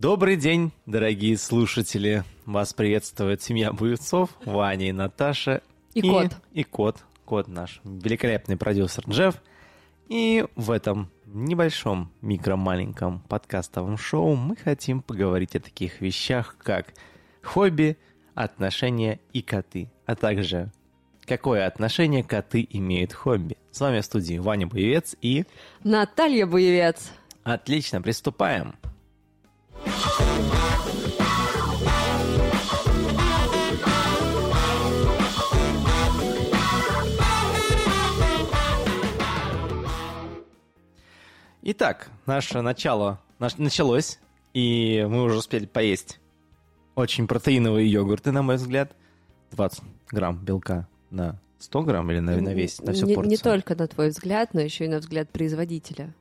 Добрый день, дорогие слушатели. Вас приветствует семья Буевцов, Ваня и Наташа. И, и кот. И кот, кот наш, великолепный продюсер Джефф. И в этом небольшом, микро-маленьком подкастовом шоу мы хотим поговорить о таких вещах, как хобби, отношения и коты, а также какое отношение коты имеют хобби. С вами в студии Ваня Боевец и... Наталья Боевец. Отлично, приступаем. Итак, наше начало наш, началось, и мы уже успели поесть очень протеиновые йогурты, на мой взгляд. 20 грамм белка на 100 грамм или на, на весь, на всю не, порцию? Не только на твой взгляд, но еще и на взгляд производителя.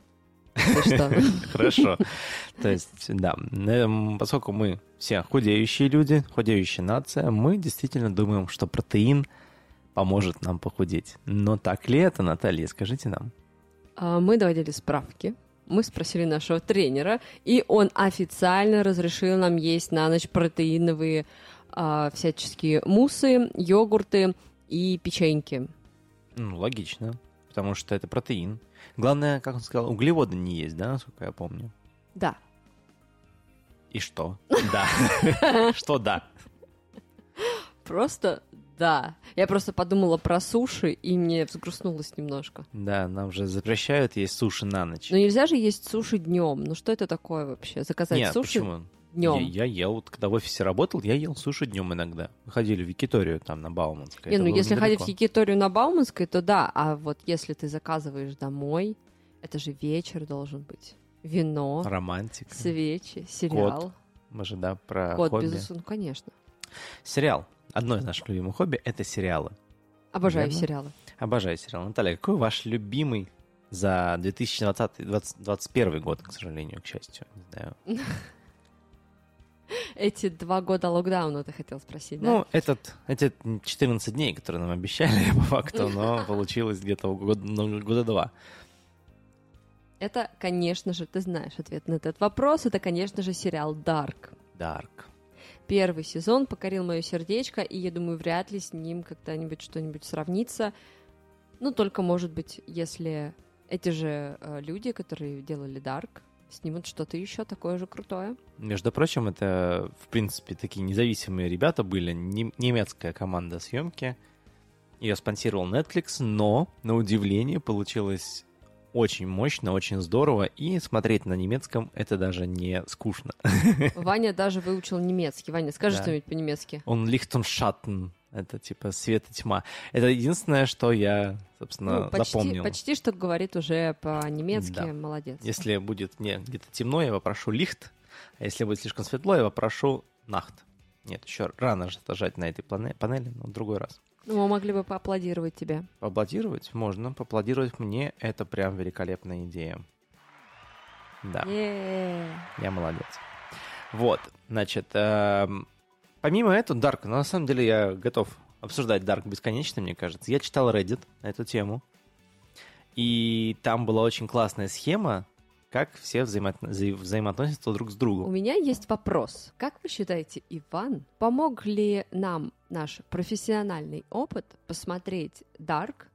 Хорошо. То есть, да, эм, поскольку мы все худеющие люди, худеющая нация, мы действительно думаем, что протеин поможет нам похудеть. Но так ли это, Наталья, скажите нам? А, мы доводили справки, мы спросили нашего тренера, и он официально разрешил нам есть на ночь протеиновые а, всяческие мусы, йогурты и печеньки. Ну, логично, потому что это протеин. Главное, как он сказал, углеводы не есть, да, насколько я помню? Да. И что? Да. Что да? Просто да. Я просто подумала про суши, и мне взгрустнулось немножко. Да, нам же запрещают есть суши на ночь. Но нельзя же есть суши днем. Ну что это такое вообще? Заказать Нет, суши почему? днем? Я, я ел, вот когда в офисе работал, я ел суши днем иногда. Мы ходили в Якиторию там на Бауманской. Не, ну если недалеко. ходить в Якиторию на Бауманской, то да. А вот если ты заказываешь домой, это же вечер должен быть. Вино, Романтика. свечи, сериал. Мы же, да, про Кот, хобби. безусловно, конечно. Сериал. Одно из наших любимых хобби — это сериалы. Обожаю Верно? сериалы. Обожаю сериал. Наталья, какой ваш любимый за 2020-2021 год, к сожалению, к счастью? Не знаю. Эти два года локдауна ты хотел спросить, да? Ну, этот, эти 14 дней, которые нам обещали, по факту, но получилось где-то год, ну, года два. Это, конечно же, ты знаешь ответ на этот вопрос. Это, конечно же, сериал Dark. Дарк. Первый сезон покорил мое сердечко, и я думаю, вряд ли с ним когда-нибудь что-нибудь сравнится. Ну, только, может быть, если эти же э, люди, которые делали Dark, снимут что-то еще такое же крутое. Между прочим, это, в принципе, такие независимые ребята были, нем- немецкая команда съемки. Ее спонсировал Netflix, но, на удивление, получилось очень мощно, очень здорово, и смотреть на немецком это даже не скучно. Ваня даже выучил немецкий. Ваня, скажи Да. что-нибудь по-немецки. Он Лихтеншаттен, это типа свет и тьма. Это единственное, что я, собственно, Ну, почти, запомнил. почти что говорит уже по-немецки. Да. Молодец. Если будет мне где-то темно, я попрошу лихт, а если будет слишком светло, я попрошу нахт. Нет, еще рано же на этой панели, но в другой раз. Ну, мы могли бы поаплодировать тебе. Поаплодировать можно, поаплодировать мне, это прям великолепная идея. Да, Е-е-е. я молодец. Вот, значит, эм, помимо этого, Дарк, ну, на самом деле я готов обсуждать Дарк бесконечно, мне кажется. Я читал Reddit на эту тему, и там была очень классная схема, как все взаимо- вза- взаимоотносятся друг с У другом. меня есть вопрос. Как вы считаете, Иван, помог ли нам наш профессиональный опыт посмотреть Dark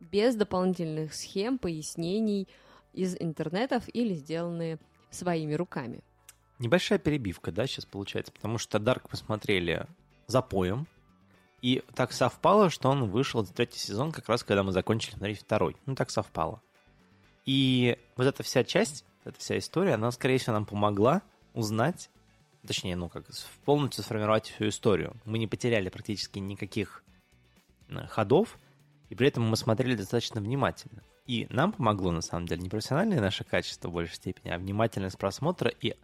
без дополнительных схем, пояснений из интернетов или сделанные своими руками? Небольшая перебивка, да, сейчас получается, потому что Дарк посмотрели за поем, и так совпало, что он вышел за третий сезон, как раз когда мы закончили смотреть второй. Ну, так совпало. И вот эта вся часть, эта вся история, она, скорее всего, нам помогла узнать, точнее, ну, как полностью сформировать всю историю. Мы не потеряли практически никаких э, ходов, и при этом мы смотрели достаточно внимательно. И нам помогло, на самом деле, не профессиональное наше качество в большей степени, а внимательность просмотра и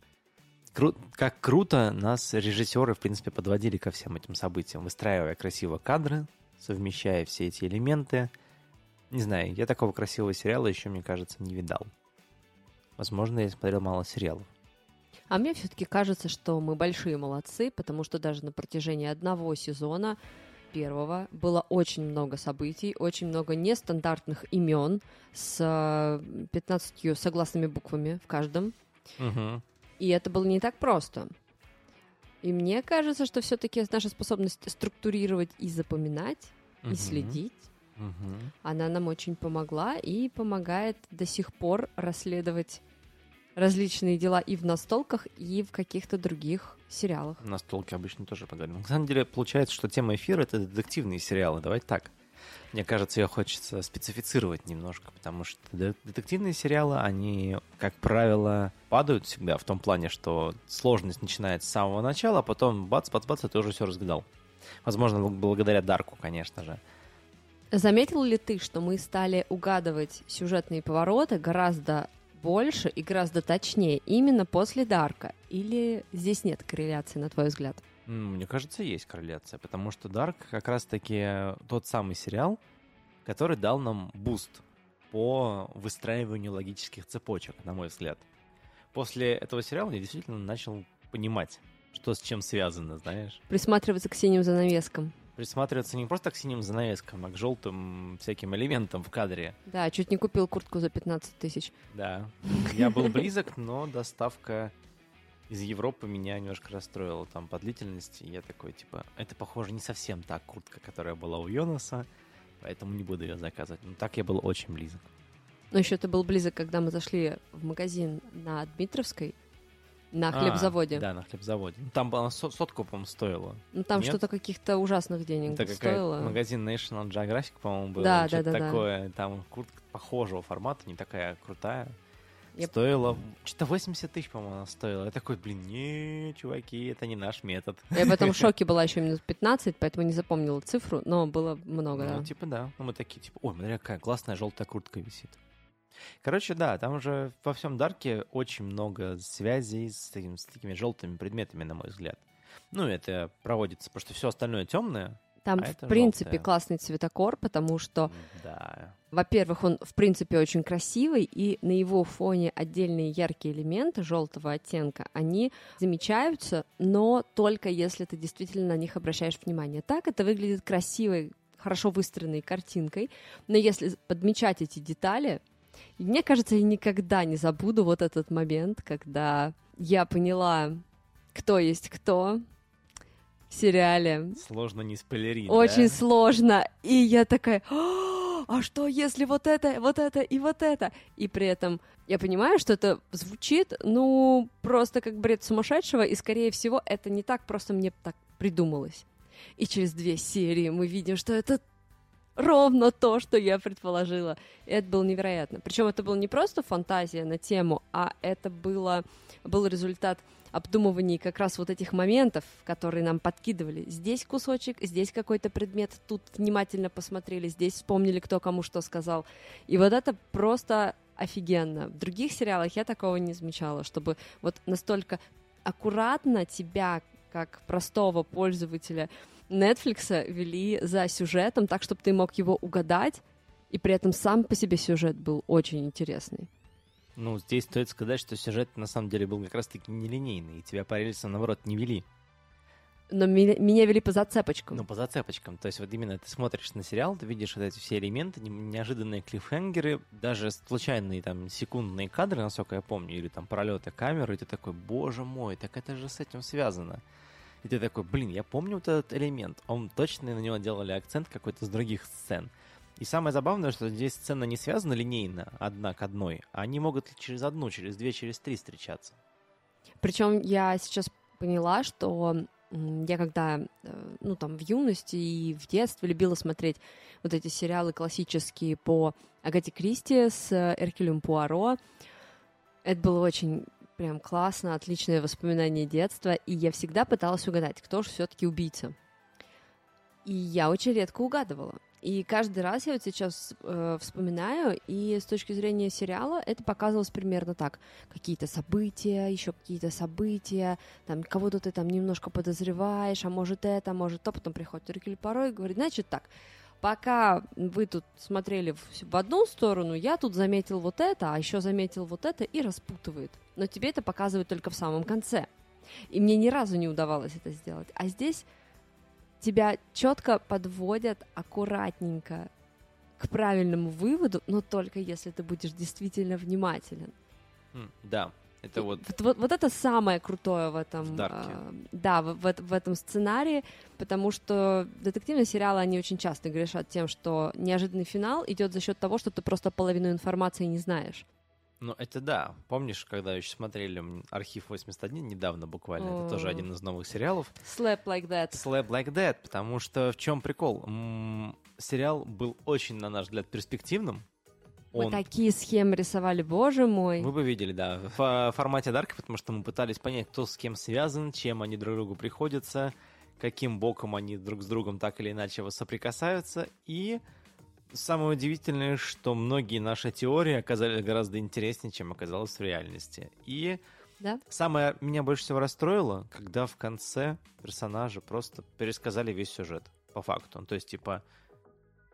кру- как круто нас режиссеры, в принципе, подводили ко всем этим событиям, выстраивая красиво кадры, совмещая все эти элементы. Не знаю, я такого красивого сериала еще, мне кажется, не видал. Возможно, я смотрел мало сериалов. А мне все-таки кажется, что мы большие молодцы, потому что даже на протяжении одного сезона первого было очень много событий, очень много нестандартных имен с э, 15 согласными буквами в каждом. Мгм. И это было не так просто. И мне кажется, что все-таки наша способность структурировать и запоминать, и Мгм. следить, Мгм. она нам очень помогла и помогает до сих пор расследовать различные дела и в настолках, и в каких-то других сериалах. На столке обычно тоже поговорим. На самом деле, получается, что тема эфира — это детективные сериалы. Давайте так. Мне кажется, ее хочется специфицировать немножко, потому что де- детективные сериалы, они, как правило, падают всегда в том плане, что сложность начинается с самого начала, а потом бац-бац-бац, и ты уже все разгадал. Возможно, бл- благодаря Дарку, конечно же. Заметил ли ты, что мы стали угадывать сюжетные повороты гораздо больше и гораздо точнее именно после Дарка? Или здесь нет корреляции, на твой взгляд? Мне кажется, есть корреляция, потому что Дарк как раз-таки тот самый сериал, который дал нам буст по выстраиванию логических цепочек, на мой взгляд. После этого сериала я действительно начал понимать, что с чем связано, знаешь. Присматриваться к синим занавескам. Присматриваться не просто к синим занавескам, а к желтым всяким элементам в кадре. Да, чуть не купил куртку за 15 тысяч. Да, я был близок, но доставка из Европы меня немножко расстроила там по длительности. Я такой, типа, это, похоже, не совсем та куртка, которая была у Йонаса, поэтому не буду ее заказывать. Но так я был очень близок. Но еще ты был близок, когда мы зашли в магазин на Дмитровской, на А, хлебзаводе. Да, на хлебзаводе. Ну, Там со- сотку, по-моему, стоила. Ну там Нет? что-то каких-то ужасных денег Это стоило. магазин National Geographic, по-моему, был. Да, да, да, да. такое. Там куртка похожего формата, не такая крутая. Я- Стоила... Что-то 80 тысяч, по-моему, она стоила. Я такой, блин, не, чуваки, это не наш метод. Я в этом шоке была еще минут 15, поэтому не запомнила цифру, но было много, Ну, да. типа, да. Ну, мы такие, типа, ой, смотри, какая классная желтая куртка висит. Короче, да, там уже во всем Дарке очень много связей с, таким- с такими желтыми предметами, на мой взгляд. Ну, это проводится, потому что все остальное темное. Там, а в принципе, желтое. классный цветокор, потому что, Да. во-первых, он, в принципе, очень красивый, и на его фоне отдельные яркие элементы желтого оттенка, они замечаются, но только если ты действительно на них обращаешь внимание. Так это выглядит красивой, хорошо выстроенной картинкой, но если подмечать эти детали, и мне кажется, я никогда не забуду вот этот момент, когда я поняла, кто есть кто в сериале. Сложно не спойлерить, Очень да? сложно. И я такая, «А, а что если вот это, вот это и вот это? И при этом я понимаю, что это звучит, ну, просто как бред сумасшедшего, и, скорее всего, это не так просто мне так придумалось. И через две серии мы видим, что это ровно то, что я предположила. И это было невероятно. Причем это была не просто фантазия на тему, а это было, был результат обдумываний как раз вот этих моментов, которые нам подкидывали. Здесь кусочек, здесь какой-то предмет, тут внимательно посмотрели, здесь вспомнили, кто кому что сказал. И вот это просто офигенно. В других сериалах я такого не замечала, чтобы вот настолько аккуратно тебя, как простого пользователя Netflix, вели за сюжетом, так, чтобы ты мог его угадать, и при этом сам по себе сюжет был очень интересный. Ну, здесь стоит сказать, что сюжет на самом деле был как раз-таки нелинейный, и тебя по рельсам, наоборот, не вели. Но меня, меня вели по зацепочкам. Ну, по зацепочкам. То есть вот именно ты смотришь на сериал, ты видишь вот эти все элементы, не- неожиданные клиффхенгеры, даже случайные там секундные кадры, насколько я помню, или там пролеты камеры, и ты такой, боже мой, так это же с этим связано. И ты такой, блин, я помню вот этот элемент, он точно на него делали акцент какой-то с других сцен. И самое забавное, что здесь сцена не связана линейно, одна к одной, а они могут через одну, через две, через три встречаться. Причем я сейчас поняла, что я когда, э, ну там в юности и в детстве любила смотреть вот эти сериалы классические по Агате Кристи с э, Эркюлем Пуаро. Это было очень прям классно, отличное воспоминание детства, и я всегда пыталась угадать, кто же все-таки убийца. И я очень редко угадывала. И каждый раз я вот сейчас э, вспоминаю, и с точки зрения сериала это показывалось примерно так. Какие-то события, еще какие-то события, там кого-то ты там немножко подозреваешь, а может это, а может то, потом приходит Эркюль Порой и говорит, значит так, пока вы тут смотрели в, в одну сторону, я тут заметил вот это, а еще заметил вот это и распутывает. Но тебе это показывают только в самом конце. И мне ни разу не удавалось это сделать. А здесь тебя четко подводят аккуратненько к правильному выводу, но только если ты будешь действительно внимателен. М, Да, Это вот... Вот, вот, вот это самое крутое в этом, В а, да, в, в, в этом сценарии, потому что детективные сериалы, они очень часто грешат тем, что неожиданный финал идет за счет того, что ты просто половину информации не знаешь. Ну, это да. Помнишь, когда еще смотрели «Архив 81» недавно буквально? Это тоже один из новых сериалов. Slap like that. Slap Like That, потому что в чем прикол? М, Сериал был очень, на наш взгляд, перспективным. Мы Он такие схемы рисовали, боже мой. Вы бы видели, да, в фо- формате Дарка, потому что мы пытались понять, кто с кем связан, чем они друг другу приходятся, каким боком они друг с другом так или иначе соприкасаются. И самое удивительное, что многие наши теории оказались гораздо интереснее, чем оказалось в реальности. И Да? самое меня больше всего расстроило, когда в конце персонажи просто пересказали весь сюжет по факту. То есть, типа,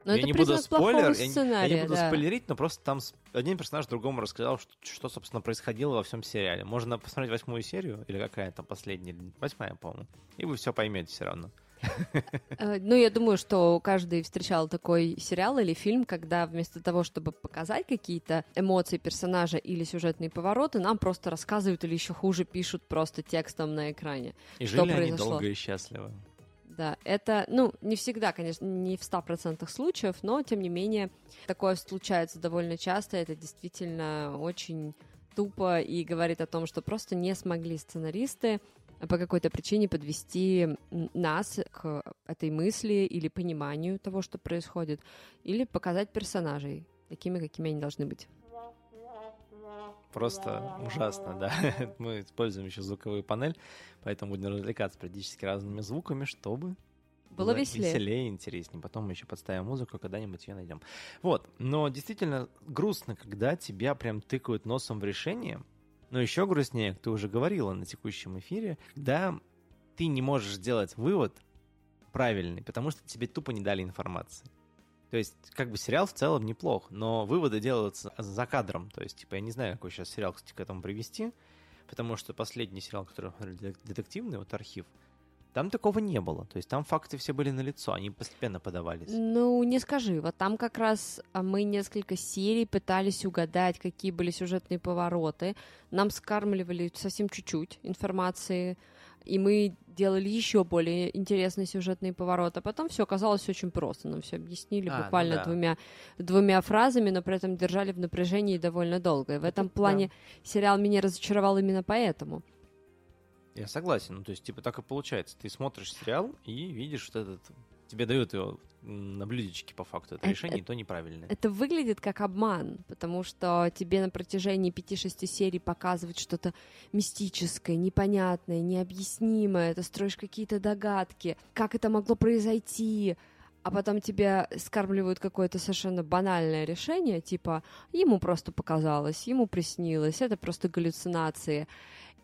Но я это не буду спойлер, я, я не буду да. спойлерить, но просто там один персонаж другому рассказал, что, что, собственно, происходило во всем сериале. Можно посмотреть восьмую серию, или какая там последняя, восьмая, по-моему, и вы все поймете все равно. Э, Ну, я думаю, что каждый встречал такой сериал или фильм, когда вместо того, чтобы показать какие-то эмоции персонажа или сюжетные повороты, нам просто рассказывают или еще хуже пишут просто текстом на экране. И Что жили они долго и счастливо. Да, это, ну, не всегда, конечно, не в 100% случаев, но, тем не менее, такое случается довольно часто. Это действительно очень тупо и говорит о том, что просто не смогли сценаристы по какой-то причине подвести нас к этой мысли или пониманию того, что происходит, или показать персонажей такими, какими они должны быть. Просто ужасно, да. Мы используем еще звуковую панель, поэтому будем развлекаться периодически разными звуками, чтобы Было веселее. Веселее, интереснее. Потом мы еще подставим музыку, когда-нибудь ее найдем. Вот. Но действительно грустно, когда тебя прям тыкают носом в решение. Но еще грустнее, ты уже говорила на текущем эфире, когда ты не можешь сделать вывод правильный, потому что тебе тупо не дали информации. То есть, как бы сериал в целом неплох, но выводы делаются за кадром. То есть, типа, я не знаю, какой сейчас сериал, кстати, к этому привести, потому что последний сериал, который смотрели, детективный, вот архив, там такого не было. То есть там факты все были налицо, они постепенно подавались. Ну, не скажи. Вот там как раз а, мы несколько серий пытались угадать, какие были сюжетные повороты. Нам скармливали совсем чуть-чуть информации, и мы делали еще более интересные сюжетные повороты. А потом все оказалось очень просто. Нам все объяснили А, ну буквально да. двумя, двумя фразами, но при этом держали в напряжении довольно долго. И в этом Это плане сериал меня разочаровал именно поэтому. Я согласен. Ну, то есть, типа, так и получается. Ты смотришь сериал и видишь вот этот... Тебе дают его на блюдечке по факту. Это Это- решение, и то неправильное. Это выглядит как обман, потому что тебе на протяжении 5-6 серий показывают что-то мистическое, непонятное, необъяснимое, ты строишь какие-то догадки, как это могло произойти, а потом тебе скармливают какое-то совершенно банальное решение, типа ему просто показалось, ему приснилось, это просто галлюцинации.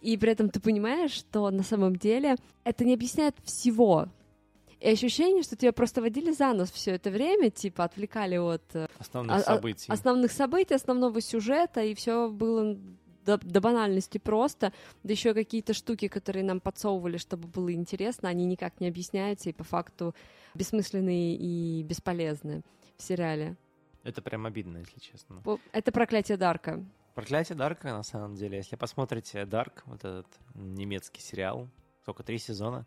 И при этом ты понимаешь, что на самом деле это не объясняет всего. И ощущение, что тебя просто водили за нос все это время, типа отвлекали от э, Основных а- событий. основных событий, основного сюжета, и все было до, до банальности просто. Да еще какие-то штуки, которые нам подсовывали, чтобы было интересно, они никак не объясняются и по факту бессмысленные и бесполезные в сериале. Это прям обидно, если честно. Это проклятие Дарка. Проклятие Дарка, на самом деле. Если посмотрите Дарк, вот этот немецкий сериал, только три сезона,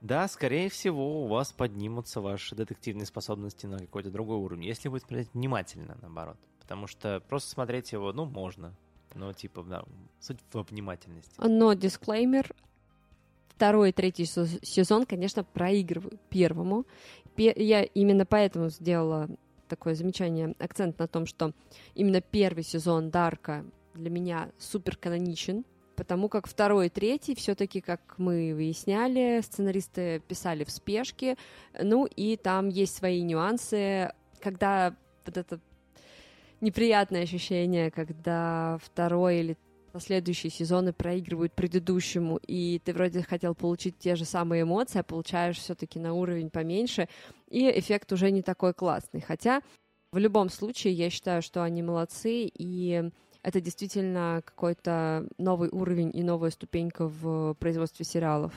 да, скорее всего, у вас поднимутся ваши детективные способности на какой-то другой уровень, если вы смотреть внимательно, наоборот. Потому что просто смотреть его, ну, можно. Но, типа, да, суть во внимательности. Но дисклеймер. Второй и третий се- сезон, конечно, проигрываю первому. Пе- Я именно поэтому сделала такое замечание, акцент на том, что именно первый сезон Дарка для меня супер каноничен, потому как второй и третий все-таки, как мы выясняли, сценаристы писали в спешке, ну и там есть свои нюансы, когда вот это неприятное ощущение, когда второй или последующие сезоны проигрывают предыдущему, и ты вроде хотел получить те же самые эмоции, а получаешь все-таки на уровень поменьше, и эффект уже не такой классный. Хотя в любом случае я считаю, что они молодцы, и это действительно какой-то новый уровень и новая ступенька в производстве сериалов.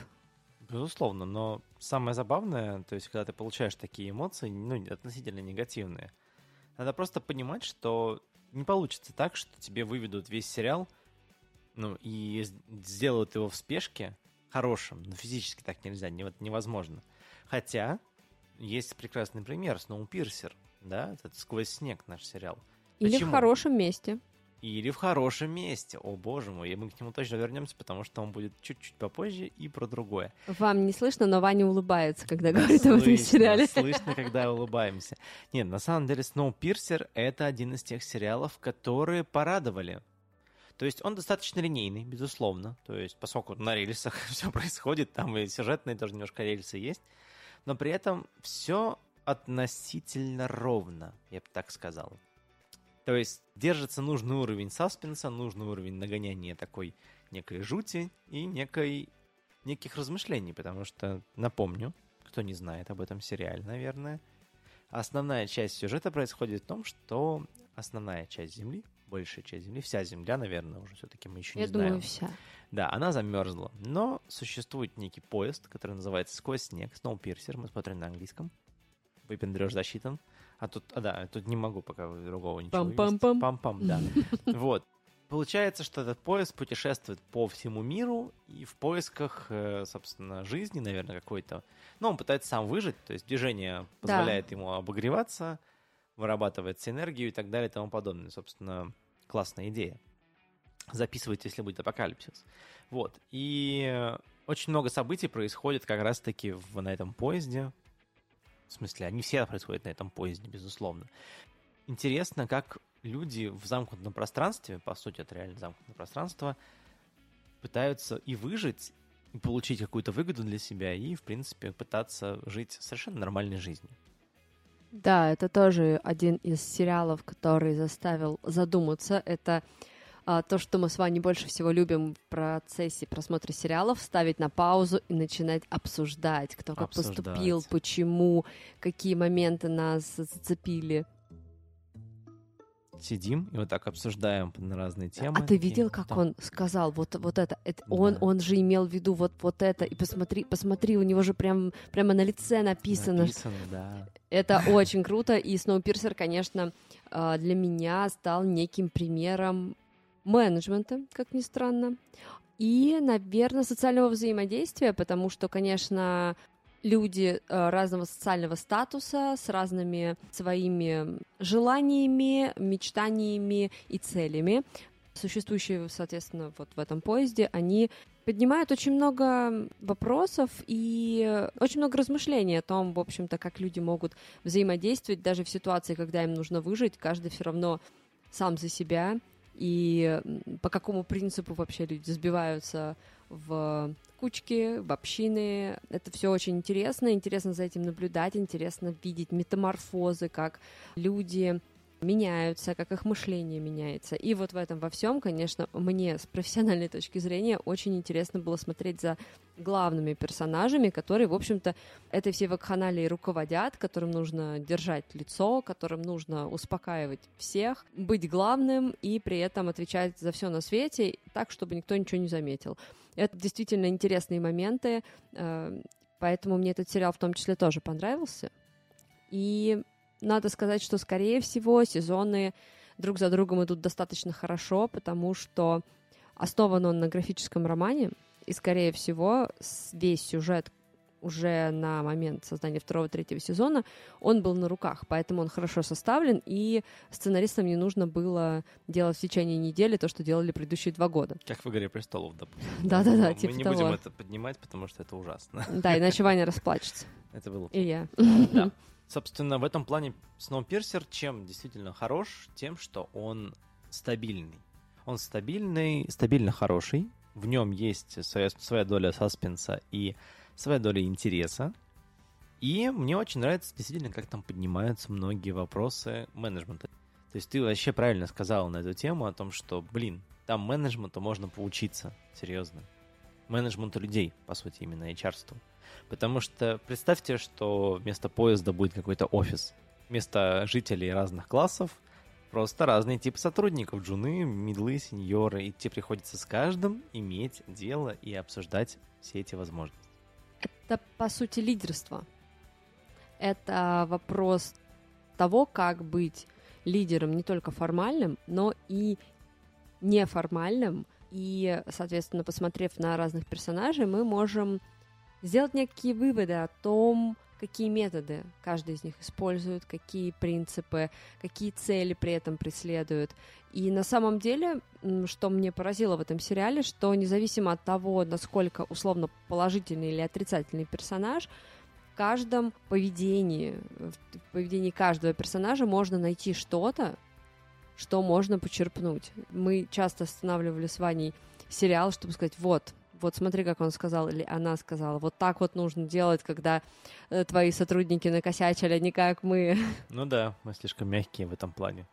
Безусловно, но самое забавное, то есть, когда ты получаешь такие эмоции, ну, относительно негативные, надо просто понимать, что не получится так, что тебе выведут весь сериал ну, и сделают его в спешке хорошим, но физически так нельзя, невозможно. Хотя есть прекрасный пример, Сноупирсер, да, этот «Сквозь снег» наш сериал. Или Почему? в хорошем месте. Или в хорошем месте. О, боже мой, и мы к нему точно вернемся, потому что он будет чуть-чуть попозже и про другое. Вам не слышно, но Ваня улыбается, когда говорит об этом сериале. Слышно, когда улыбаемся. Нет, на самом деле Snowpiercer — это один из тех сериалов, которые порадовали. То есть он достаточно линейный, безусловно. То есть поскольку на рельсах все происходит, там и сюжетные тоже немножко рельсы есть, но при этом все относительно ровно, я бы так сказал. То есть держится нужный уровень саспенса, нужный уровень нагоняния такой некой жути и некой, неких размышлений, потому что, напомню, кто не знает об этом сериале, наверное, основная часть сюжета происходит в том, что основная часть Земли, большая часть Земли, вся Земля, наверное, уже все-таки мы еще не Я знаем. Я думаю, вся. Да, она замерзла. Но существует некий поезд, который называется «Сквозь снег», Snowpiercer, мы смотрим на английском. Выпендреж засчитан. А тут, а, да, тут не могу пока другого ничего Пам-пам-пам. Пам-пам, да. Вот. Получается, что этот поезд путешествует по всему миру и в поисках, э, собственно, жизни, наверное, какой-то. Ну, он пытается сам выжить, то есть движение позволяет да. ему обогреваться, вырабатывается энергию и так далее и тому подобное. Собственно, классная идея. Записывайте, если будет апокалипсис. Вот. И очень много событий происходит как раз-таки в, на этом поезде. В смысле, они все происходят на этом поезде, безусловно. Интересно, как люди в замкнутом пространстве, по сути, это реально замкнутое пространство, пытаются и выжить, и получить какую-то выгоду для себя, и, в принципе, пытаться жить совершенно нормальной жизнью. Да, это тоже один из сериалов, который заставил задуматься. Это то, что мы с вами больше всего любим в процессе просмотра сериалов, ставить на паузу и начинать обсуждать, кто как обсуждать. поступил, почему, какие моменты нас зацепили. Сидим и вот так обсуждаем на разные темы. А ты видел, как да. он сказал вот, вот это? это да. он, он же имел в виду вот, вот это. И посмотри, посмотри, у него же прям, прямо на лице написано. Написано, да. Это очень круто. И Сноупирсер, конечно, а, для меня стал неким примером менеджмента, как ни странно, и, наверное, социального взаимодействия, потому что, конечно, люди э, разного социального статуса с разными своими желаниями, мечтаниями и целями, существующие, соответственно, вот в этом поезде, они поднимают очень много вопросов и очень много размышлений о том, в общем-то, как люди могут взаимодействовать даже в ситуации, когда им нужно выжить, каждый все равно сам за себя, и по какому принципу вообще люди сбиваются в кучки, в общины. Это все очень интересно, интересно за этим наблюдать, интересно видеть метаморфозы, как люди меняются, как их мышление меняется. И вот в этом во всем, конечно, мне с профессиональной точки зрения очень интересно было смотреть за главными персонажами, которые, в общем-то, этой всей вакханалией руководят, которым нужно держать лицо, которым нужно успокаивать всех, быть главным и при этом отвечать за все на свете так, чтобы никто ничего не заметил. Это действительно интересные моменты, э, поэтому мне этот сериал в том числе тоже понравился. И надо сказать, что, скорее всего, сезоны друг за другом идут достаточно хорошо, потому что основан он на графическом романе, и, скорее всего, весь сюжет уже на момент создания второго-третьего сезона, он был на руках, поэтому он хорошо составлен, и сценаристам не нужно было делать в течение недели то, что делали предыдущие два года. Как в «Игре престолов», допустим. Да-да-да, типа Мы не будем это поднимать, потому что это ужасно. Да, иначе Ваня расплачется. Это было. И я. Да. Собственно, в этом плане Snowpiercer чем действительно хорош? Тем, что он стабильный. Он стабильный, стабильно хороший. В нем есть своя, своя доля саспенса и своя доля интереса. И мне очень нравится действительно, как там поднимаются многие вопросы менеджмента. То есть ты вообще правильно сказал на эту тему о том, что, блин, там менеджменту можно поучиться, серьезно. Менеджменту людей, по сути, именно HR-сту. Потому что представьте, что вместо поезда будет какой-то офис. Вместо жителей разных классов просто разные типы сотрудников. Джуны, медлы, сеньоры. И тебе приходится с каждым иметь дело и обсуждать все эти возможности. Это, по сути, лидерство. Это вопрос того, как быть лидером не только формальным, но и неформальным И, соответственно, посмотрев на разных персонажей, мы можем сделать некие выводы о том, какие методы каждый из них использует, какие принципы, какие цели при этом преследуют. И на самом деле, что мне поразило в этом сериале, что независимо от того, насколько условно положительный или отрицательный персонаж, в каждом поведении, в поведении каждого персонажа можно найти что-то, что можно почерпнуть. Мы часто останавливали с Ваней сериал, чтобы сказать, вот, вот смотри, как он сказал, или она сказала, вот так вот нужно делать, когда э, твои сотрудники накосячили, а не как мы. Ну да, мы слишком мягкие в этом плане.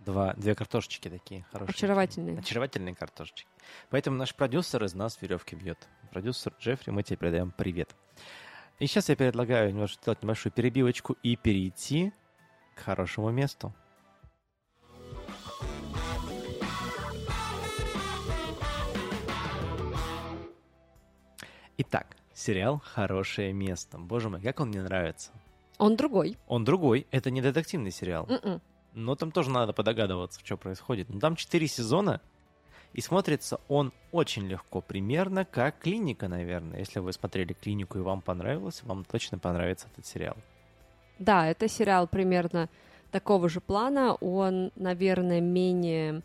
Два, две картошечки такие хорошие. Очаровательные. Очаровательные картошечки. Поэтому наш продюсер из нас веревки бьет. Продюсер Джеффри, мы тебе передаем привет. И сейчас я предлагаю немножко сделать небольшую перебивочку и перейти к хорошему месту. Итак, сериал «Хорошее место». Боже мой, как он мне нравится. Он другой. Он другой. Это не детективный сериал. Mm-mm. Но там тоже надо подогадываться, что происходит. Но там четыре сезона, и смотрится он очень легко, примерно как «Клиника», наверное. Если вы смотрели «Клинику» и вам понравилось, вам точно понравится этот сериал. Да, это сериал примерно такого же плана. Он, наверное, менее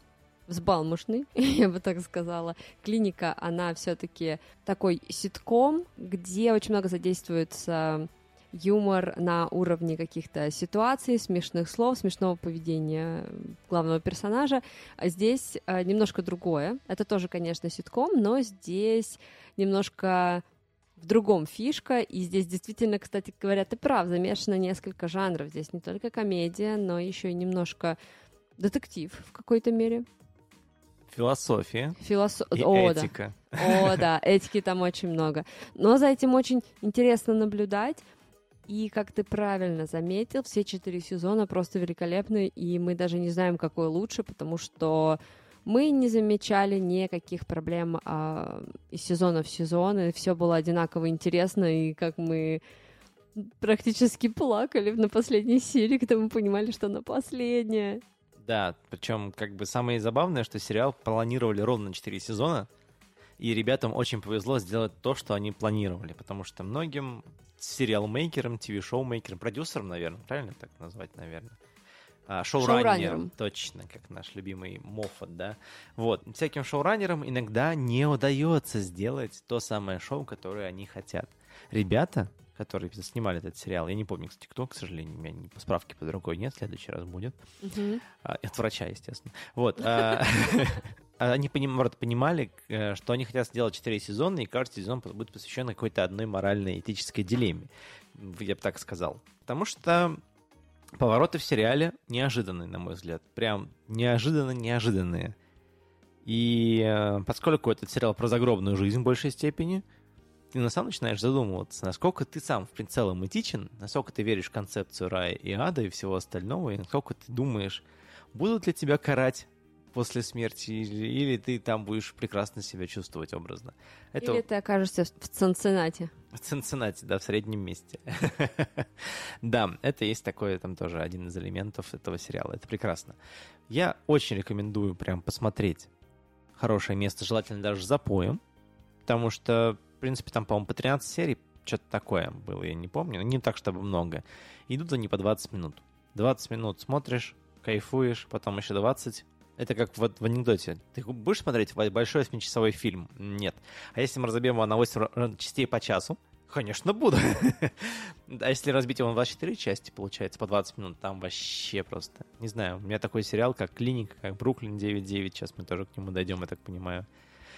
взбалмошный, я бы так сказала. Клиника, она все-таки такой ситком, где очень много задействуется юмор на уровне каких-то ситуаций, смешных слов, смешного поведения главного персонажа. А здесь а, немножко другое. Это тоже, конечно, ситком, но здесь немножко в другом фишка, и здесь действительно, кстати говоря, ты прав, замешано несколько жанров. Здесь не только комедия, но еще и немножко детектив в какой-то мере. Философия. Филосо... И О, этика. Да. О, да, этики там очень много. Но за этим очень интересно наблюдать. И, как ты правильно заметил, все четыре сезона просто великолепны, и мы даже не знаем, какой лучше, потому что мы не замечали никаких проблем а, из сезона в сезон, и все было одинаково интересно, и как мы практически плакали на последней серии, когда мы понимали, что она последняя. Да, причем как бы самое забавное, что сериал планировали ровно на 4 сезона, и ребятам очень повезло сделать то, что они планировали, потому что многим сериал-мейкерам, ТВ-шоу-мейкерам, продюсерам, наверное, правильно так назвать, наверное, а, шоураннерам, Шоураннерам. точно, как наш любимый Моффат, да. Вот, всяким шоураннерам иногда не удается сделать то самое шоу, которое они хотят. Ребята, которые снимали этот сериал, я не помню, кстати, кто, к сожалению, у меня ни- справки под рукой нет, в следующий раз будет. А, От врача, естественно. Вот. а, Они поним- может, понимали, э, что они хотят сделать 4 сезона, и каждый сезон будет посвящен какой-то одной моральной этической дилемме. Я бы так сказал. Потому что повороты в сериале неожиданные, на мой взгляд. Прям неожиданно-неожиданные. И э, поскольку этот сериал про загробную жизнь в большей степени, ты на самом начинаешь задумываться, насколько ты сам в целом этичен, насколько ты веришь в концепцию рая и ада и всего остального, и насколько ты думаешь, будут ли тебя карать после смерти, или, или ты там будешь прекрасно себя чувствовать образно. Это Или ты окажешься в Цинциннати. в Цинциннати, да, в среднем месте. да, это есть такой, там тоже один из элементов этого сериала. Это прекрасно. Я очень рекомендую прям посмотреть хорошее место, желательно даже за поем, потому что, принципе, там, по-моему, по 13 серий, что-то такое было, я не помню, не так, чтобы много. Идут они по 20 минут. 20 минут смотришь, кайфуешь, потом еще 20 это как вот в анекдоте. Ты будешь смотреть большой 8-часовой фильм? Нет. А если мы разобьем его на 8 р- частей по часу? Конечно, буду. А если разбить его на 24 части, получается, по 20 минут, там вообще просто... Не знаю, у меня такой сериал, как «Клиника», как «Бруклин 9.9», сейчас мы тоже к нему дойдем, я так понимаю.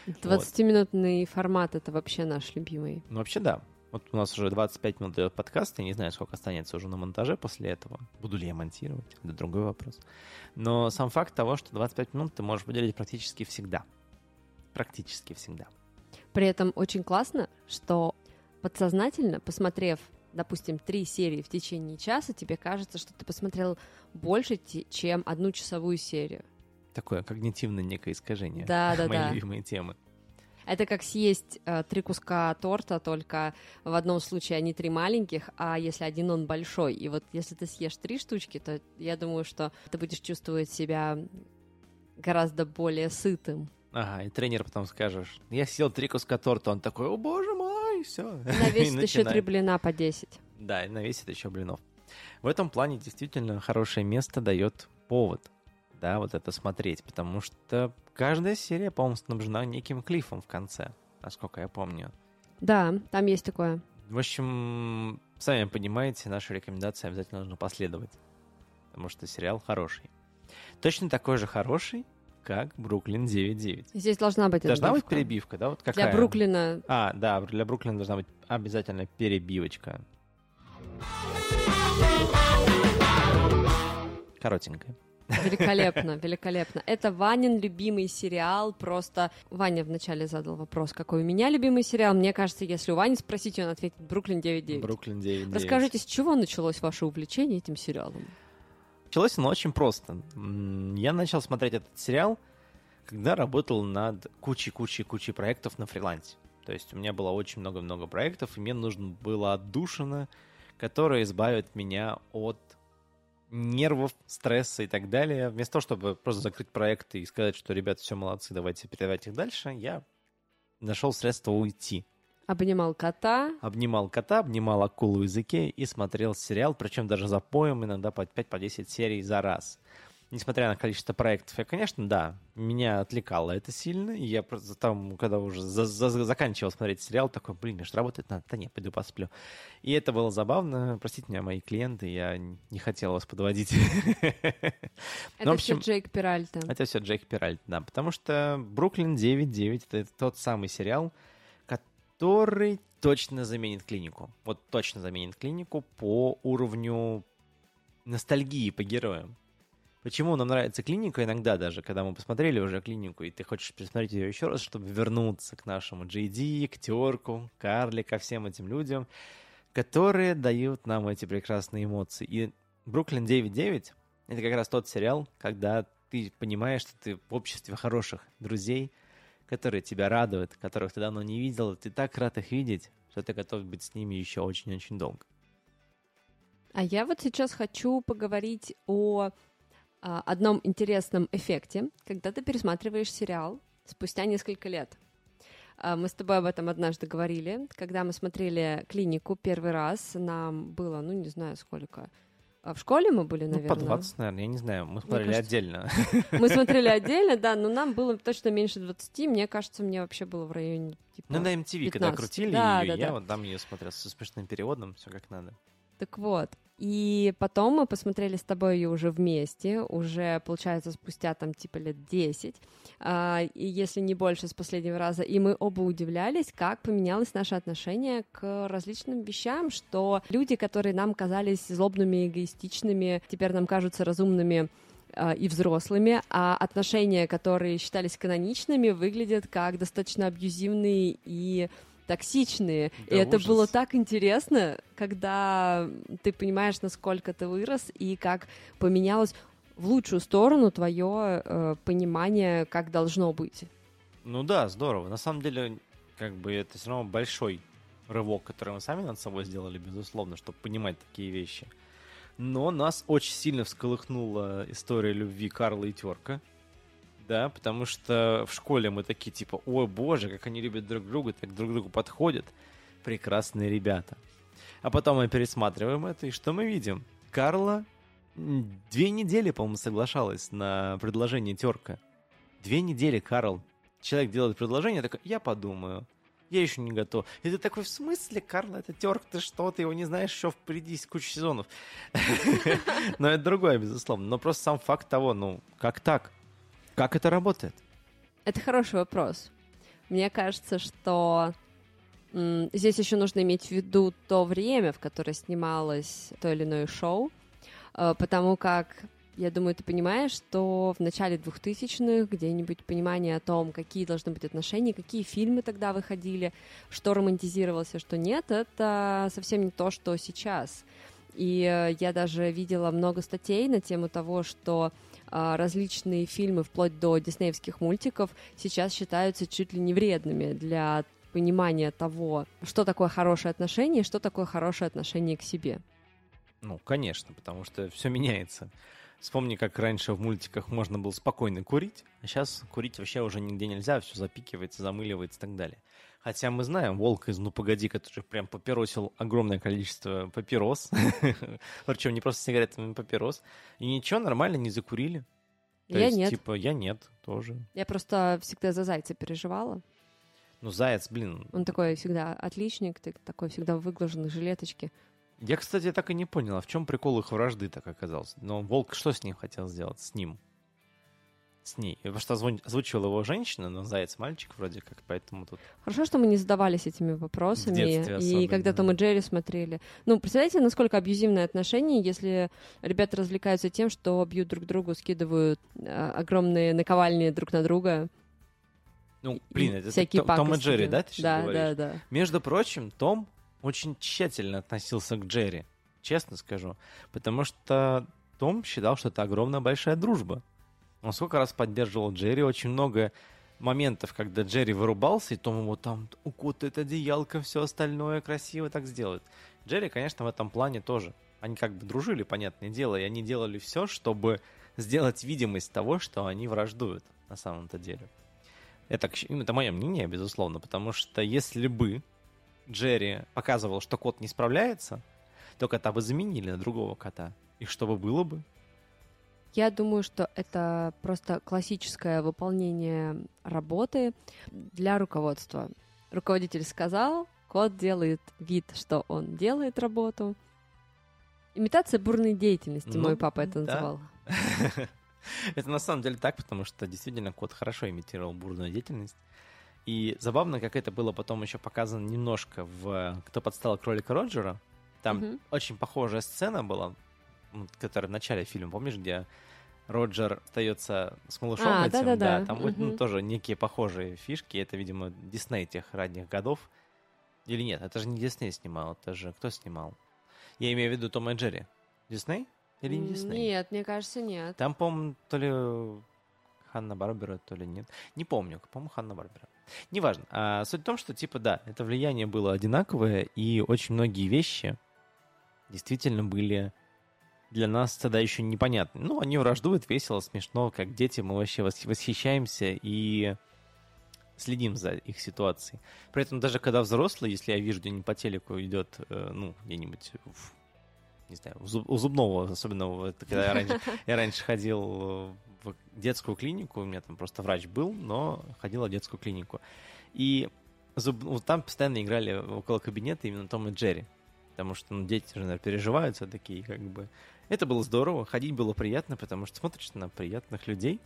20-минутный формат — это вообще наш любимый. Ну, вообще, да. Вот у нас уже 25 минут идет подкаст, я не знаю, сколько останется уже на монтаже после этого. Буду ли я монтировать? Это другой вопрос. Но сам факт того, что 25 минут ты можешь выделить практически всегда. Практически всегда. При этом очень классно, что подсознательно, посмотрев, допустим, три серии в течение часа, тебе кажется, что ты посмотрел больше, чем одну часовую серию. Такое когнитивное некое искажение. Да, да, Мои да. любимые темы. Это как съесть э, три куска торта, только в одном случае они три маленьких, а если один он большой. И вот если ты съешь три штучки, то я думаю, что ты будешь чувствовать себя гораздо более сытым. Ага, и тренер потом скажешь, я съел три куска торта, он такой, о боже мой, все. Навесит еще три блина по 10. Да, и навесит еще блинов. В этом плане действительно хорошее место дает повод, да, вот это смотреть, потому что каждая серия, по-моему, снабжена неким клифом в конце, насколько я помню. Да, там есть такое. В общем, сами понимаете, наши рекомендации обязательно нужно последовать, потому что сериал хороший. Точно такой же хороший, как Бруклин 9.9. Здесь должна быть Должна отбивка. быть перебивка, да? Вот какая? Для Бруклина А, да, для Бруклина должна быть обязательно перебивочка. Коротенькая. Великолепно, великолепно. Это Ванин любимый сериал. Просто Ваня вначале задал вопрос, какой у меня любимый сериал. Мне кажется, если у Вани спросить, он ответит Бруклин 9.9. Бруклин 9.9. Расскажите, с чего началось ваше увлечение этим сериалом? Началось оно очень просто. Я начал смотреть этот сериал, когда работал над кучей-кучей-кучей проектов на фрилансе. То есть у меня было очень много-много проектов, и мне нужно было отдушина, которая избавит меня от нервов, стресса и так далее. Вместо того, чтобы просто закрыть проекты и сказать, что, ребята, все молодцы, давайте передавать их дальше, я нашел средство уйти. Обнимал кота. Обнимал кота, обнимал акулу в языке и смотрел сериал, причем даже за поем, иногда по 5-10 серий за раз. Несмотря на количество проектов, я, конечно, да, меня отвлекало это сильно, и я просто там, когда уже за- за- заканчивал смотреть сериал, такой, блин, мне же работать надо, да нет, пойду посплю. И это было забавно, простите меня, мои клиенты, я не хотел вас подводить. Это Ну, общем, все Джейк Пиральта. Это все Джек Пиральт, да. Потому что Бруклин 9.9 это тот самый сериал, который точно заменит клинику. Вот точно заменит клинику по уровню ностальгии по героям. Почему нам нравится клиника иногда даже, когда мы посмотрели уже клинику, и ты хочешь пересмотреть ее еще раз, чтобы вернуться к нашему JD, к Терку, Карли, ко всем этим людям, которые дают нам эти прекрасные эмоции. И Бруклин 9.9 это как раз тот сериал, когда ты понимаешь, что ты в обществе хороших друзей, которые тебя радуют, которых ты давно не видел, и ты так рад их видеть, что ты готов быть с ними еще очень-очень долго. А я вот сейчас хочу поговорить о одном интересном эффекте, когда ты пересматриваешь сериал спустя несколько лет. А, Мы с тобой об этом однажды говорили, когда мы смотрели клинику первый раз, нам было, ну не знаю сколько, а в школе мы были, Ну, наверное. по 20, наверное, я не знаю. Мы смотрели кажется, отдельно. Мы смотрели отдельно, да, но нам было точно меньше 20. Мне кажется, мне вообще было в районе типа. Ну, на MTV, когда 15. крутили Да, ее, да, я да. вот там ее смотрел со смешным переводом, все как надо. Так вот. И потом мы посмотрели с тобой ее уже вместе, уже, получается, спустя там типа лет 10, а, и если не больше с последнего раза, и мы оба удивлялись, как поменялось наше отношение к различным вещам, что люди, которые нам казались злобными, эгоистичными, теперь нам кажутся разумными а, и взрослыми, а отношения, которые считались каноничными, выглядят как достаточно абьюзивные и токсичные. Да и это ужас. было так интересно, когда ты понимаешь, насколько ты вырос и как поменялось в лучшую сторону твое э, понимание, как должно быть. Ну да, здорово. На самом деле, как бы это все равно большой рывок, который мы сами над собой сделали, безусловно, чтобы понимать такие вещи. Но нас очень сильно всколыхнула история любви Карла и Терка. Да, потому что в школе мы такие типа, ой, боже, как они любят друг друга, так друг другу подходят. Прекрасные ребята. А потом мы пересматриваем это, и что мы видим? Карла две недели, по-моему, соглашалась на предложение Терка. Две недели, Карл. Человек делает предложение, такой, я подумаю. Я еще не готов. И ты такой, в смысле, Карл, это терк, ты что, ты его не знаешь, еще впереди куча сезонов. Но это другое, безусловно. Но просто сам факт того, ну, как так? Как это работает? Это хороший вопрос. Мне кажется, что здесь еще нужно иметь в виду то время, в которое снималось то или иное шоу, э, потому как я думаю, ты понимаешь, что в начале 2000-х где-нибудь понимание о том, какие должны быть отношения, какие фильмы тогда выходили, что романтизировалось, а что нет, это совсем не то, что сейчас. И э, я даже видела много статей на тему того, что различные фильмы, вплоть до диснеевских мультиков, сейчас считаются чуть ли не вредными для понимания того, что такое хорошее отношение и что такое хорошее отношение к себе. Ну, конечно, потому что все меняется. Вспомни, как раньше в мультиках можно было спокойно курить, а сейчас курить вообще уже нигде нельзя, все запикивается, замыливается и так далее. Хотя мы знаем волка из «Ну, погоди», который прям папиросил огромное количество папирос. Причем не просто сигаретами, а папирос. И ничего, нормально, не закурили. То я есть, нет. Типа, я нет тоже. Я просто всегда за зайца переживала. Ну, заяц, блин. Он такой всегда отличник, ты такой всегда в выглаженной жилеточке. Я, кстати, так и не понял, а в чем прикол их вражды так оказался? Но волк что с ним хотел сделать? С ним? С ней. Потому что озвучивала его женщина, но заяц мальчик вроде как, поэтому тут... Хорошо, что мы не задавались этими вопросами. детстве и особенно, когда Том и Джерри смотрели. Ну, представляете, насколько абьюзивное отношение, если ребята развлекаются тем, что бьют друг другу, скидывают э, огромные наковальни друг на друга. Ну, и блин, это всякие Том- Том и Джерри, да, ты сейчас да, говоришь? да, да. Между прочим, Том очень тщательно относился к Джерри, честно скажу. Потому что Том считал, что это огромная большая дружба. Он сколько раз поддерживал Джерри, очень много моментов, когда Джерри вырубался, и Том ему там укутает одеялко, все остальное красиво так сделает. Джерри, конечно, в этом плане тоже. Они как бы дружили, понятное дело, и они делали все, чтобы сделать видимость того, что они враждуют на самом-то деле. Это, щ- это мое мнение, безусловно, потому что если бы Джерри показывал, что кот не справляется, то кота бы заменили на другого кота. И что бы было бы? Я думаю, что это просто классическое выполнение работы для руководства. Руководитель сказал, кот делает вид, что он делает работу. Имитация бурной деятельности, Ну, мой папа это да. называл. Это на самом деле так, потому что действительно кот хорошо имитировал бурную деятельность. И забавно, как это было потом еще показано немножко в «Кто подстал кролика Роджера». Там Мгм. очень похожая сцена была, м, которая в начале фильма, помнишь, где Роджер остается с малышом А, этим, да-да-да. там вот, ну, тоже некие похожие фишки, это, видимо, Дисней тех ранних годов. Или нет, это же не Дисней снимал, это же кто снимал? Я имею в виду Том и Джерри. Дисней? Или не Дисней? Нет, мне кажется, нет. Там, по-моему, то ли Ханна Барбера, то ли нет. Не помню, по-моему, Ханна Барбера. Неважно. А суть в том, что, типа, да, это влияние было одинаковое, и очень многие вещи действительно были для нас тогда еще непонятны. Ну, они враждуют весело, смешно, как дети, мы вообще вос- восхищаемся и следим за их ситуацией. При этом даже когда взрослый, если я вижу где-нибудь по телеку идет, э, ну, где-нибудь в- не знаю, у зуб- у зубного, особенно вот когда я раньше, я раньше ходил в детскую клинику, у меня там просто врач был, но ходил в детскую клинику. И зуб- вот там постоянно играли около кабинета именно Том и Джерри. Потому что ну, дети же, наверное, переживают все такие, как бы. Это было здорово, ходить было приятно, потому что смотришь на приятных людей,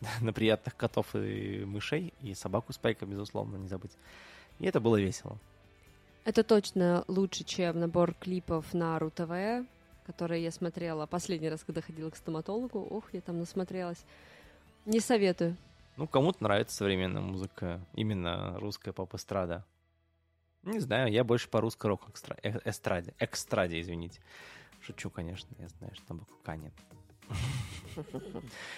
на приятных котов и мышей, и собаку Спайка, безусловно, не забыть. И это было весело. Это точно лучше, чем набор клипов на РУ-ТВ, которые я смотрела последний раз, когда ходила к стоматологу. Ох, я там насмотрелась. Не советую. Ну, кому-то нравится современная музыка, именно русская поп-эстрада. Не знаю, я больше по русской рок-эстраде. Экстраде, извините. Шучу, конечно, я знаю, что там К нет.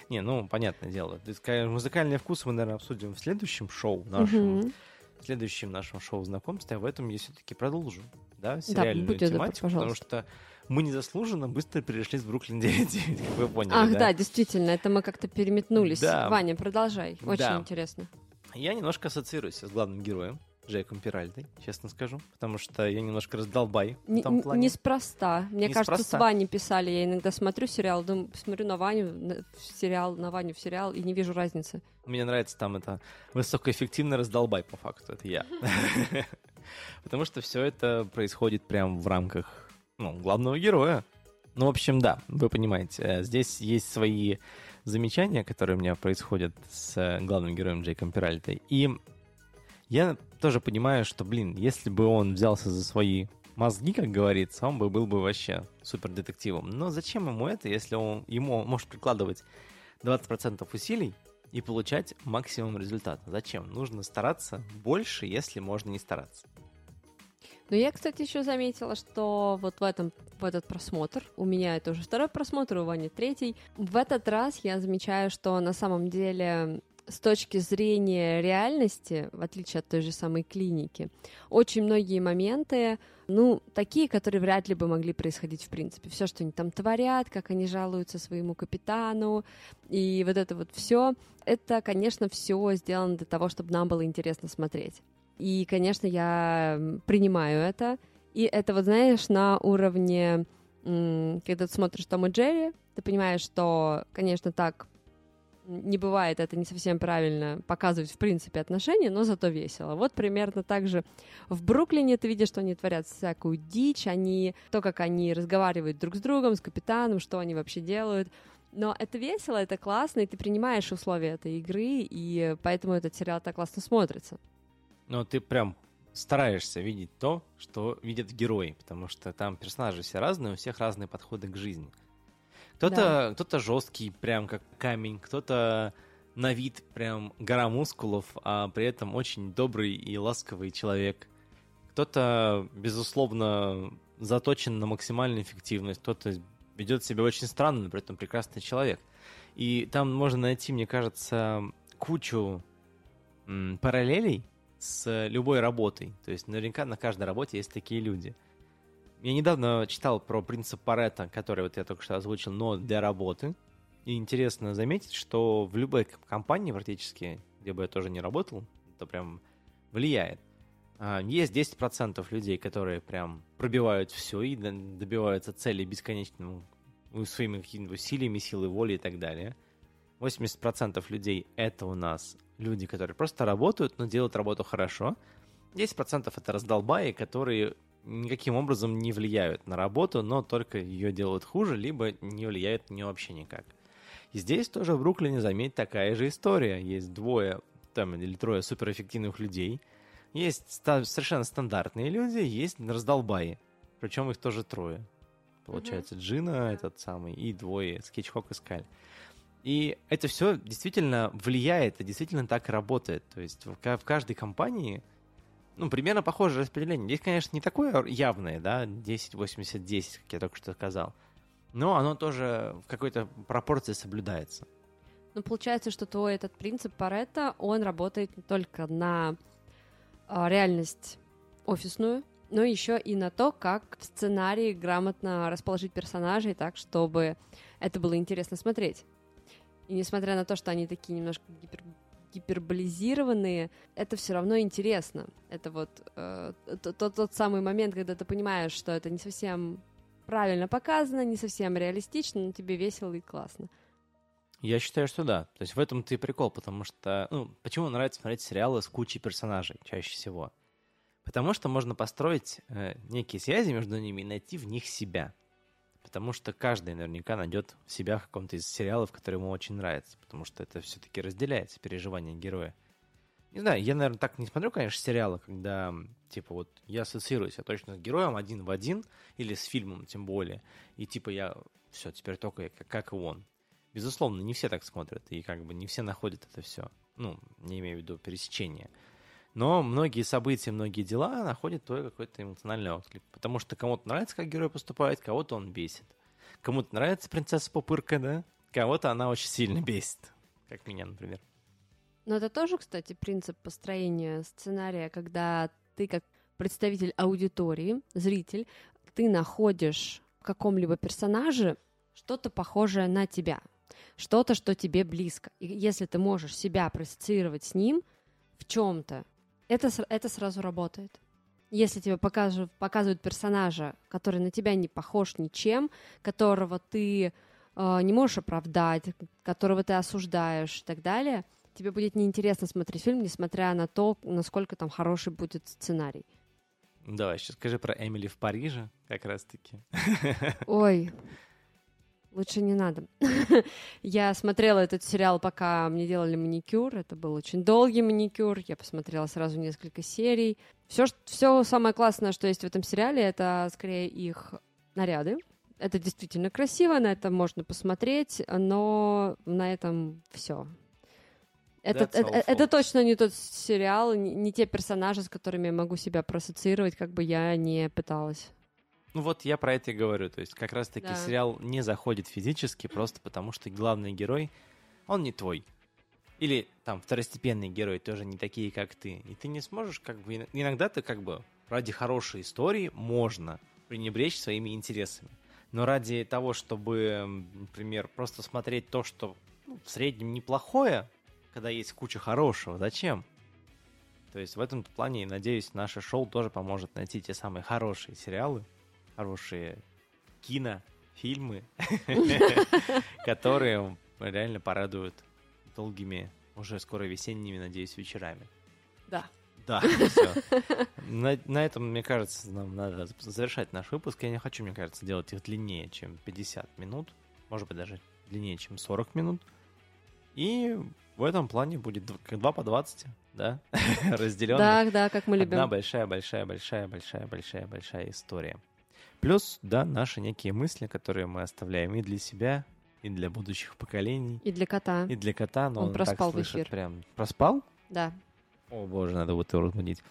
Не, ну, понятное дело. Музыкальный вкус мы, наверное, обсудим в следующем шоу нашем. В следующем нашем шоу знакомстве. А в этом я все-таки продолжу. Да, сериальную тематику. Потому что мы незаслуженно быстро перешли с Бруклин 9, как вы поняли, Ах, да? да, действительно, это мы как-то переметнулись. Да. Ваня, продолжай. Очень Да. интересно. Я немножко ассоциируюсь с главным героем, Джейком Пиральдой, честно скажу, потому что я немножко раздолбай в Н- том плане. Неспроста. Мне кажется, Неспроста. с Ваней писали. Я иногда смотрю сериал, дум- смотрю на Ваню на- в сериал, на Ваню в сериал и не вижу разницы. Мне нравится там это высокоэффективный раздолбай, по факту, это я. Потому что все это происходит прямо в рамках ну, главного героя. Ну, в общем, да, вы понимаете, э, здесь есть свои замечания, которые у меня происходят с э, главным героем Джейком Пиральтой. И я тоже понимаю, что, блин, если бы он взялся за свои мозги, как говорится, он бы был бы вообще супер детективом. Но зачем ему это, если он ему может прикладывать 20% усилий и получать максимум результата? Зачем? Нужно стараться больше, если можно не стараться. Но я, кстати, еще заметила, что вот в этом в этот просмотр, у меня это уже второй просмотр, у Вани третий. В этот раз я замечаю, что на самом деле с точки зрения реальности, в отличие от той же самой клиники, очень многие моменты, ну, такие, которые вряд ли бы могли происходить в принципе. Все, что они там творят, как они жалуются своему капитану, и вот это вот все, это, конечно, все сделано для того, чтобы нам было интересно смотреть. И, конечно, я принимаю это. И это, вот знаешь, на уровне, когда ты смотришь Том и Джерри, ты понимаешь, что, конечно, так не бывает, это не совсем правильно показывать, в принципе, отношения, но зато весело. Вот примерно так же в Бруклине ты видишь, что они творят всякую дичь, они, то, как они разговаривают друг с другом, с капитаном, что они вообще делают. Но это весело, это классно, и ты принимаешь условия этой игры, и поэтому этот сериал так классно смотрится. Ну, ты прям стараешься видеть то, что видят герои, потому что там персонажи все разные, у всех разные подходы к жизни. Кто-то да. кто жесткий, прям как камень, кто-то на вид прям гора мускулов, а при этом очень добрый и ласковый человек. Кто-то, безусловно, заточен на максимальную эффективность, кто-то ведет себя очень странно, но при этом прекрасный человек. И там можно найти, мне кажется, кучу параллелей с любой работой. То есть наверняка на каждой работе есть такие люди – я недавно читал про принцип Паретта, который вот я только что озвучил, но для работы. И интересно заметить, что в любой компании практически, где бы я тоже не работал, это прям влияет. А, есть 10% людей, которые прям пробивают все и добиваются цели бесконечным своими какими-то усилиями, силой воли и так далее. 80% людей — это у нас люди, которые просто работают, но делают работу хорошо. 10% это раздолбаи, которые никаким образом не влияют на работу, но только ее делают хуже, либо не влияют на нее вообще никак. И здесь тоже в Бруклине, заметь, такая же история. Есть двое там, или трое суперэффективных людей, есть ста- совершенно стандартные люди, есть раздолбаи. Причем их тоже трое. Получается, mm-hmm. Джина, этот самый, и двое, Скетчхок и Скаль. И это все действительно влияет, это действительно так работает. То есть в, в каждой компании ну, примерно похожее распределение. Здесь, конечно, не такое явное, да, 10-80-10, как я только что сказал. Но оно тоже в какой-то пропорции соблюдается. Ну, получается, что твой этот принцип Паретта, он работает не только на э, реальность офисную, но еще и на то, как в сценарии грамотно расположить персонажей так, чтобы это было интересно смотреть. И несмотря на то, что они такие немножко гипер гиперболизированные, это все равно интересно. Это вот э, тот, тот самый момент, когда ты понимаешь, что это не совсем правильно показано, не совсем реалистично, но тебе весело и классно. Я считаю, что да. То есть в этом ты прикол, потому что... Ну, почему нравится смотреть сериалы с кучей персонажей чаще всего? Потому что можно построить э, некие связи между ними и найти в них себя. Потому что каждый наверняка найдет себя в каком-то из сериалов, который ему очень нравится. Потому что это все-таки разделяется, переживание героя. Не знаю, я, наверное, так не смотрю, конечно, сериалы, когда, типа, вот я ассоциируюсь я точно с героем один в один, или с фильмом тем более, и, типа, я все, теперь только я, как, и он. Безусловно, не все так смотрят, и как бы не все находят это все. Ну, не имею в виду пересечение. Но многие события, многие дела находят твой какой-то эмоциональный отклик. Потому что кому-то нравится, как герой поступает, кого-то он бесит. Кому-то нравится принцесса Пупырка, да? Кого-то она очень сильно бесит. Как меня, например. Но это тоже, кстати, принцип построения сценария, когда ты как представитель аудитории, зритель, ты находишь в каком-либо персонаже что-то похожее на тебя, что-то, что тебе близко. И если ты можешь себя проассоциировать с ним в чем-то, это, это сразу работает. Если тебе покажут, показывают персонажа, который на тебя не похож ничем, которого ты э, не можешь оправдать, которого ты осуждаешь и так далее, тебе будет неинтересно смотреть фильм, несмотря на то, насколько там хороший будет сценарий. Давай, сейчас скажи про Эмили в Париже, как раз-таки. Ой, лучше не надо. я смотрела этот сериал, пока мне делали маникюр. Это был очень долгий маникюр. Я посмотрела сразу несколько серий. Все, все самое классное, что есть в этом сериале, это скорее их наряды. Это действительно красиво, на это можно посмотреть, но на этом все. Это, это, это точно не тот сериал, не, не те персонажи, с которыми я могу себя проассоциировать, как бы я не пыталась. Ну вот я про это и говорю. То есть как раз-таки да. сериал не заходит физически, просто потому что главный герой, он не твой. Или там второстепенные герои тоже не такие, как ты. И ты не сможешь, как бы, ин- иногда ты как бы ради хорошей истории можно пренебречь своими интересами. Но ради того, чтобы, например, просто смотреть то, что ну, в среднем неплохое, когда есть куча хорошего, зачем? То есть в этом плане, надеюсь, наше шоу тоже поможет найти те самые хорошие сериалы, хорошие кино, фильмы, которые реально порадуют долгими, уже скоро весенними, надеюсь, вечерами. Да. Да, все. На, на этом, мне кажется, нам надо завершать наш выпуск. Я не хочу, мне кажется, делать их длиннее, чем 50 минут. Может быть, даже длиннее, чем 40 минут. И в этом плане будет 2 по 20, да? Разделенно. Да, да, как мы Одна любим. большая, большая, большая, большая, большая, большая история. Плюс, да, наши некие мысли, которые мы оставляем и для себя, и для будущих поколений, И для кота. и для кота, но Он он, проспал так в слышит эфир. прям. Проспал? Да. О боже, надо будет его разбудить.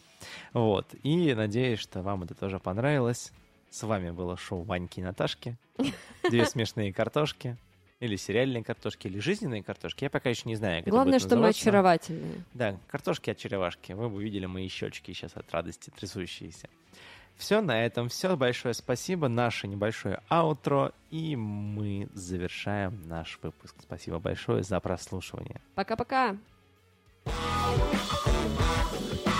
Вот. И надеюсь, что вам это тоже понравилось. С вами было шоу Ваньки и Наташки. Две смешные картошки. Или сериальные картошки, или жизненные картошки. Я пока еще не знаю, как Главное, это будет что мы очаровательные. Да, картошки-очаровашки. Вы бы увидели мои щечки сейчас от радости трясущиеся. Все на этом. Все. Большое спасибо. Наше небольшое аутро. И мы завершаем наш выпуск. Спасибо большое за прослушивание. Пока-пока. thank you